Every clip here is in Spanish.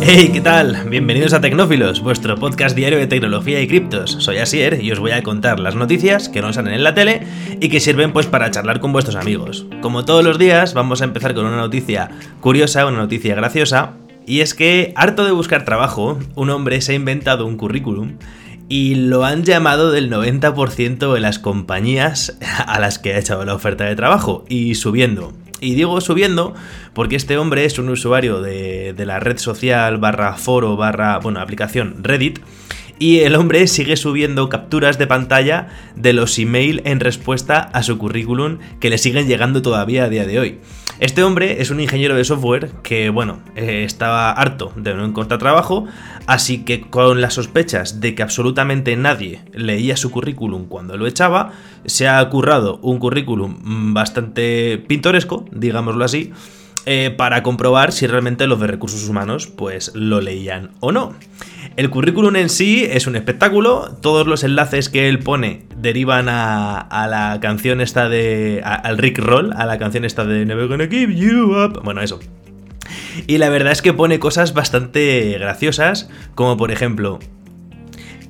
Hey, ¿qué tal? Bienvenidos a Tecnófilos, vuestro podcast diario de tecnología y criptos. Soy Asier y os voy a contar las noticias que no salen en la tele y que sirven pues para charlar con vuestros amigos. Como todos los días, vamos a empezar con una noticia curiosa, una noticia graciosa, y es que, harto de buscar trabajo, un hombre se ha inventado un currículum y lo han llamado del 90% de las compañías a las que ha echado la oferta de trabajo y subiendo. Y digo subiendo porque este hombre es un usuario de, la red social barra foro barra, bueno, aplicación Reddit. Y el hombre sigue subiendo capturas de pantalla de los email en respuesta a su currículum que le siguen llegando todavía a día de hoy. Este hombre es un ingeniero de software que, bueno, eh, estaba harto de no encontrar trabajo, así que con las sospechas de que absolutamente nadie leía su currículum cuando lo echaba, se ha currado un currículum bastante pintoresco, digámoslo así, eh, para comprobar si realmente los de recursos humanos pues lo leían o no. El currículum en sí es un espectáculo, todos los enlaces que él pone derivan a, la canción esta de... al Rick Roll, a la canción esta de Never Gonna Give You Up, bueno, eso. Y la verdad es que pone cosas bastante graciosas, como por ejemplo,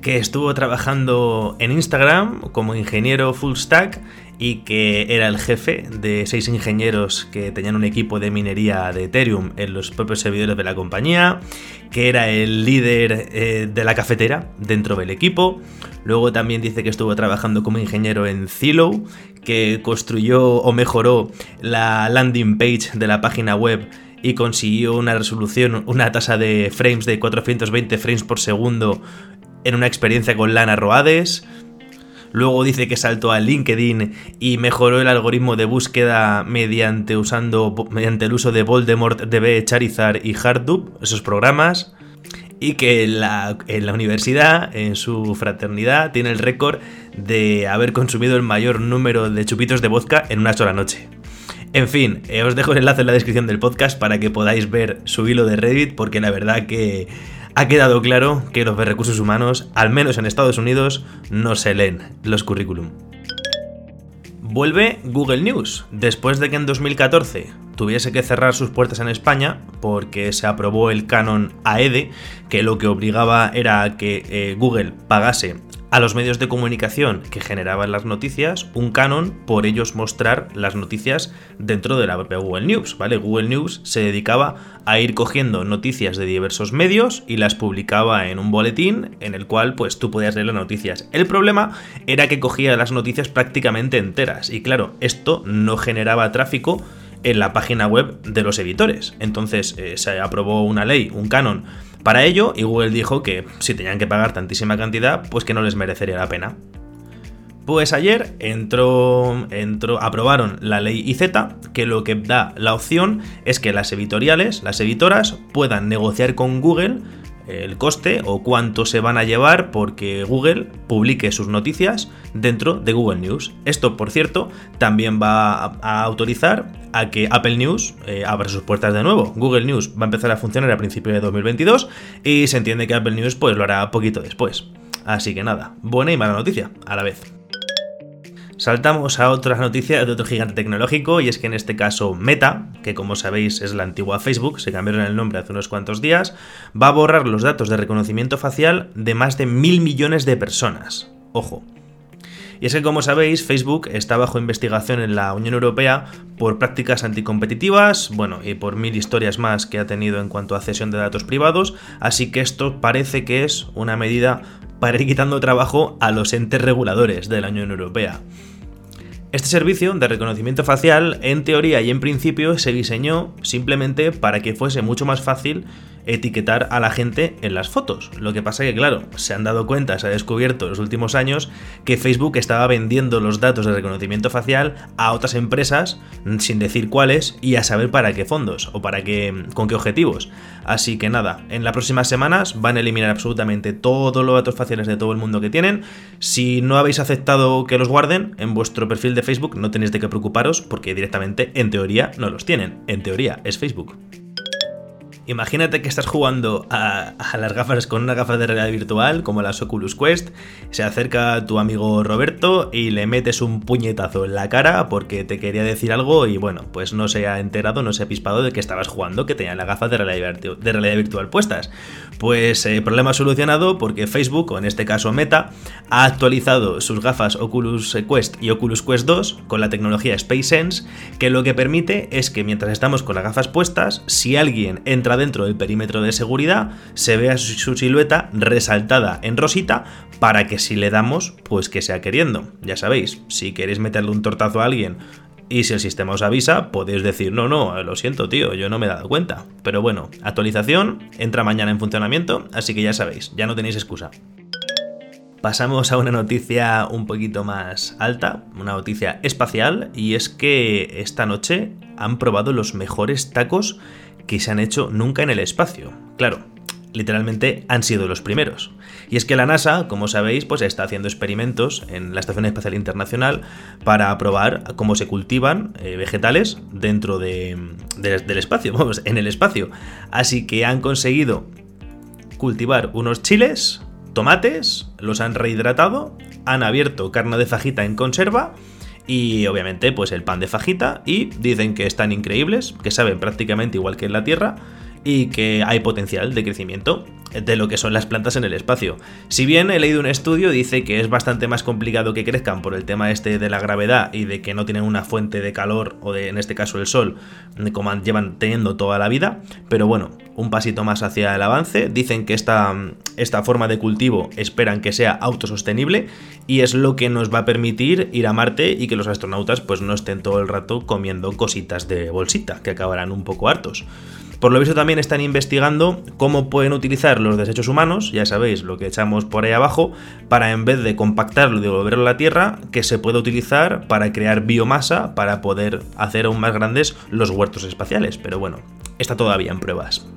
que estuvo trabajando en Instagram como ingeniero full stack y que era el jefe de seis ingenieros que tenían un equipo de minería de Ethereum en los propios servidores de la compañía, que era el líder eh, de la cafetera dentro del equipo. Luego también dice que estuvo trabajando como ingeniero en Zillow, que construyó o mejoró la landing page de la página web y consiguió una resolución, una tasa de frames de 420 frames por segundo en una experiencia con Lana Roades. Luego dice que saltó a LinkedIn y mejoró el algoritmo de búsqueda mediante, usando, mediante el uso de Voldemort, DB, Charizard y Hardub, esos programas. Y que en la, en la universidad, en su fraternidad, tiene el récord de haber consumido el mayor número de chupitos de vodka en una sola noche. En fin, eh, os dejo el enlace en la descripción del podcast para que podáis ver su hilo de Reddit, porque la verdad que ha quedado claro que los recursos humanos, al menos en Estados Unidos, no se leen los currículum. Vuelve Google News, después de que en 2014 tuviese que cerrar sus puertas en España porque se aprobó el canon AEDE, que lo que obligaba era que eh, Google pagase a los medios de comunicación que generaban las noticias un canon por ellos mostrar las noticias dentro de la Google News, ¿vale? Google News se dedicaba a ir cogiendo noticias de diversos medios y las publicaba en un boletín en el cual pues tú podías leer las noticias. El problema era que cogía las noticias prácticamente enteras y claro, esto no generaba tráfico en la página web de los editores. Entonces eh, se aprobó una ley, un canon para ello, y Google dijo que si tenían que pagar tantísima cantidad, pues que no les merecería la pena. Pues ayer entró, entró, aprobaron la ley IZ, que lo que da la opción es que las editoriales, las editoras, puedan negociar con Google el coste o cuánto se van a llevar porque Google publique sus noticias dentro de Google News. Esto, por cierto, también va a autorizar a que Apple News eh, abra sus puertas de nuevo. Google News va a empezar a funcionar a principios de 2022 y se entiende que Apple News pues lo hará poquito después. Así que nada, buena y mala noticia a la vez. Saltamos a otra noticia de otro gigante tecnológico y es que en este caso Meta, que como sabéis es la antigua Facebook, se cambiaron el nombre hace unos cuantos días, va a borrar los datos de reconocimiento facial de más de mil millones de personas. Ojo. Y es que como sabéis, Facebook está bajo investigación en la Unión Europea por prácticas anticompetitivas, bueno, y por mil historias más que ha tenido en cuanto a cesión de datos privados, así que esto parece que es una medida para ir quitando trabajo a los entes reguladores de la Unión Europea. Este servicio de reconocimiento facial, en teoría y en principio, se diseñó simplemente para que fuese mucho más fácil etiquetar a la gente en las fotos. Lo que pasa que, claro, se han dado cuenta, se ha descubierto en los últimos años que Facebook estaba vendiendo los datos de reconocimiento facial a otras empresas, sin decir cuáles, y a saber para qué fondos o para qué, con qué objetivos. Así que nada, en las próximas semanas van a eliminar absolutamente todos los datos faciales de todo el mundo que tienen. Si no habéis aceptado que los guarden en vuestro perfil de Facebook, no tenéis de qué preocuparos porque directamente, en teoría, no los tienen. En teoría, es Facebook. Imagínate que estás jugando a, las gafas con una gafa de realidad virtual, como las Oculus Quest, se acerca tu amigo Roberto y le metes un puñetazo en la cara porque te quería decir algo y bueno, pues no se ha enterado, no se ha pispado de que estabas jugando, que tenía las gafas de realidad, virtual puestas. Pues eh, problema solucionado porque Facebook, o en este caso Meta, ha actualizado sus gafas Oculus Quest y Oculus Quest 2 con la tecnología SpaceSense, que lo que permite es que mientras estamos con las gafas puestas, si alguien entra dentro del perímetro de seguridad, se vea su silueta resaltada en rosita para que si le damos, pues que sea queriendo. Ya sabéis, si queréis meterle un tortazo a alguien y si el sistema os avisa, podéis decir, no, no, lo siento, tío, yo no me he dado cuenta. Pero bueno, actualización, entra mañana en funcionamiento, así que ya sabéis, ya no tenéis excusa. Pasamos a una noticia un poquito más alta, una noticia espacial, y es que esta noche han probado los mejores tacos que se han hecho nunca en el espacio. Claro, literalmente han sido los primeros. Y es que la NASA, como sabéis, pues está haciendo experimentos en la Estación Espacial Internacional para probar cómo se cultivan eh, vegetales dentro del espacio, vamos, en el espacio. Así que han conseguido cultivar unos chiles, tomates, los han rehidratado, han abierto carne de fajita en conserva y obviamente pues el pan de fajita. Y dicen que están increíbles, que saben prácticamente igual que en la Tierra y que hay potencial de crecimiento de lo que son las plantas en el espacio. Si bien he leído un estudio, dice que es bastante más complicado que crezcan por el tema este de la gravedad y de que no tienen una fuente de calor, o de, en este caso el sol, como llevan teniendo toda la vida, pero bueno, un pasito más hacia el avance. Dicen que esta, esta forma de cultivo esperan que sea autosostenible y es lo que nos va a permitir ir a Marte y que los astronautas pues no estén todo el rato comiendo cositas de bolsita, que acabarán un poco hartos. Por lo visto también están investigando cómo pueden utilizar los desechos humanos, ya sabéis lo que echamos por ahí abajo, para en vez de compactarlo y devolverlo a la Tierra, que se pueda utilizar para crear biomasa para poder hacer aún más grandes los huertos espaciales. Pero bueno, está todavía en pruebas.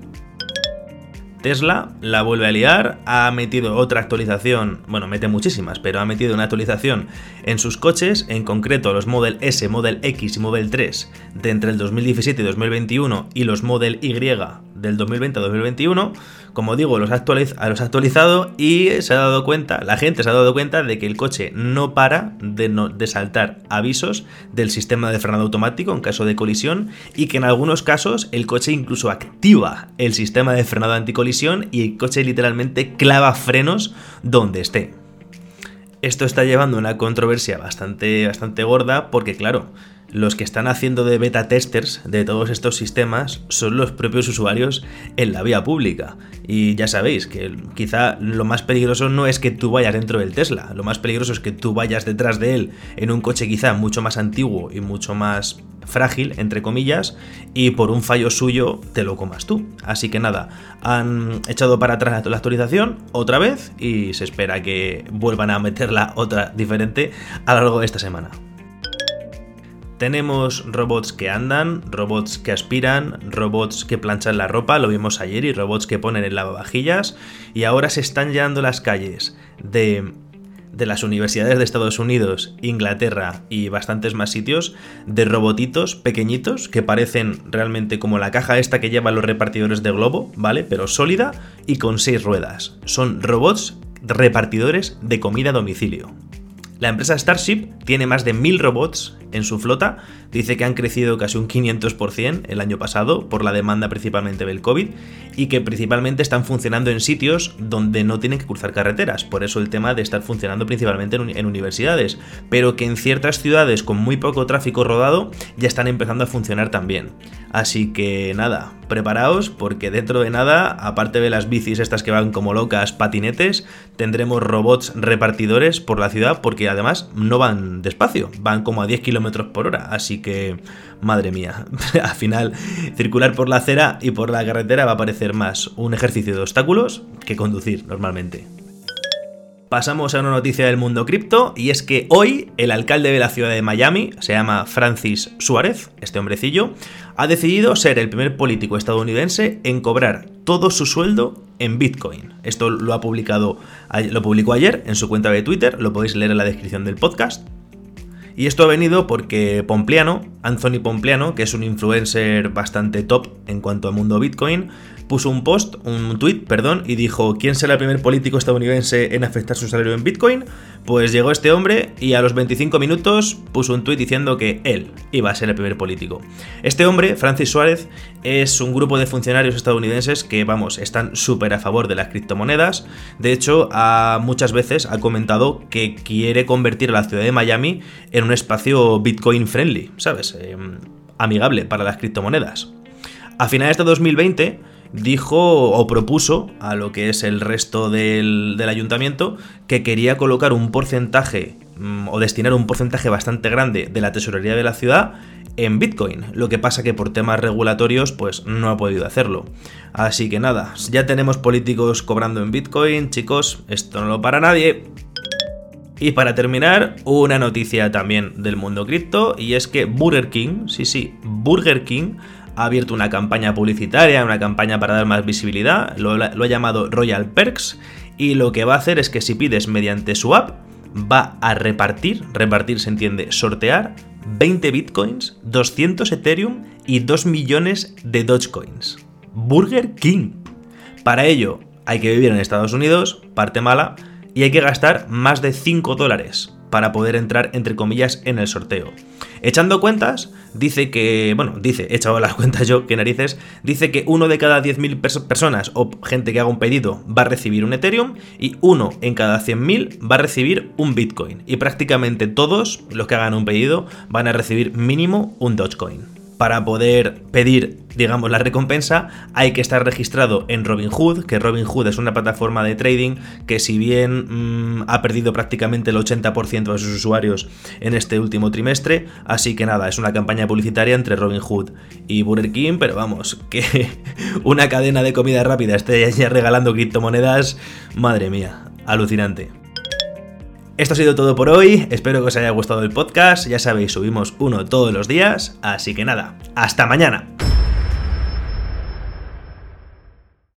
Tesla la vuelve a liar, ha metido otra actualización, bueno, mete muchísimas, pero ha metido una actualización en sus coches, en concreto los Model S, Model X y Model 3 de entre el 2017 y 2021 y los Model Y del 2020 a 2021, como digo, los, ha actualizado y se ha dado cuenta, la gente se ha dado cuenta de que el coche no para de, de saltar avisos del sistema de frenado automático en caso de colisión y que en algunos casos el coche incluso activa el sistema de frenado anticolisión y el coche literalmente clava frenos donde esté. Esto está llevando una controversia bastante, bastante gorda porque claro, los que están haciendo de beta testers de todos estos sistemas son los propios usuarios en la vía pública. Y ya sabéis que quizá lo más peligroso no es que tú vayas dentro del Tesla, lo más peligroso es que tú vayas detrás de él en un coche quizá mucho más antiguo y mucho más frágil, entre comillas, y por un fallo suyo te lo comas tú. Así que nada, han echado para atrás la actualización otra vez y se espera que vuelvan a meterla otra diferente a lo largo de esta semana. Tenemos robots que andan, robots que aspiran, robots que planchan la ropa, lo vimos ayer, y robots que ponen en lavavajillas. Y ahora se están llenando las calles de, de las universidades de Estados Unidos, Inglaterra y bastantes más sitios de robotitos pequeñitos que parecen realmente como la caja esta que llevan los repartidores de globo, ¿vale? Pero sólida y con seis ruedas. Son robots repartidores de comida a domicilio. La empresa Starship tiene más de mil robots en su flota. Dice que han crecido casi un 500% el año pasado por la demanda principalmente del COVID y que principalmente están funcionando en sitios donde no tienen que cruzar carreteras. Por eso el tema de estar funcionando principalmente en, universidades. Pero que en ciertas ciudades con muy poco tráfico rodado ya están empezando a funcionar también. Así que nada, preparaos porque dentro de nada, aparte de las bicis estas que van como locas, patinetes, tendremos robots repartidores por la ciudad porque además no van despacio, van como a 10 por hora. Así que, madre mía, al final circular por la acera y por la carretera va a parecer más un ejercicio de obstáculos que conducir normalmente. Pasamos a una noticia del mundo cripto y es que hoy el alcalde de la ciudad de Miami, se llama Francis Suárez, este hombrecillo, ha decidido ser el primer político estadounidense en cobrar todo su sueldo en Bitcoin. Esto lo ha publicado, lo publicó ayer en su cuenta de Twitter, lo podéis leer en la descripción del podcast. Y esto ha venido porque Pompliano, Anthony Pompliano, que es un influencer bastante top en cuanto al mundo Bitcoin, puso un post, un tweet, perdón, y dijo, ¿quién será el primer político estadounidense en afectar su salario en Bitcoin? Pues llegó este hombre y a los 25 minutos puso un tweet diciendo que él iba a ser el primer político. Este hombre, Francis Suárez, es un grupo de funcionarios estadounidenses que, vamos, están súper a favor de las criptomonedas. De hecho, muchas veces ha comentado que quiere convertir a la ciudad de Miami en un espacio Bitcoin friendly, ¿sabes? Em, amigable para las criptomonedas. A finales de 2020 dijo o propuso a lo que es el resto del, ayuntamiento que quería colocar un porcentaje mm, o destinar un porcentaje bastante grande de la tesorería de la ciudad en Bitcoin. Lo que pasa que por temas regulatorios pues no ha podido hacerlo. Así que nada, ya tenemos políticos cobrando en Bitcoin, chicos, esto no lo para nadie. Y para terminar, una noticia también del mundo cripto y es que Burger King, sí, sí, Burger King ha abierto una campaña publicitaria, una campaña para dar más visibilidad, lo, ha llamado Royal Perks y lo que va a hacer es que si pides mediante su app, va a repartir, repartir se entiende, sortear 20 bitcoins, 200 Ethereum y 2 millones de Dogecoins. Burger King. Para ello hay que vivir en Estados Unidos, parte mala, y hay que gastar más de 5 dólares para poder entrar, entre comillas, en el sorteo. Echando cuentas, dice que, bueno, dice, he echado las cuentas yo, que narices, dice que uno de cada 10.000 personas o gente que haga un pedido va a recibir un Ethereum y uno en cada 100.000 va a recibir un Bitcoin. Y prácticamente todos los que hagan un pedido van a recibir mínimo un Dogecoin para poder pedir, digamos, la recompensa, hay que estar registrado en Robinhood, que Robinhood es una plataforma de trading que si bien mm, ha perdido prácticamente el 80% de sus usuarios en este último trimestre, así que nada, es una campaña publicitaria entre Robinhood y Burger King, pero vamos, que una cadena de comida rápida esté ya regalando criptomonedas, madre mía, alucinante. Esto ha sido todo por hoy, espero que os haya gustado el podcast, ya sabéis, subimos uno todos los días, así que nada, hasta mañana.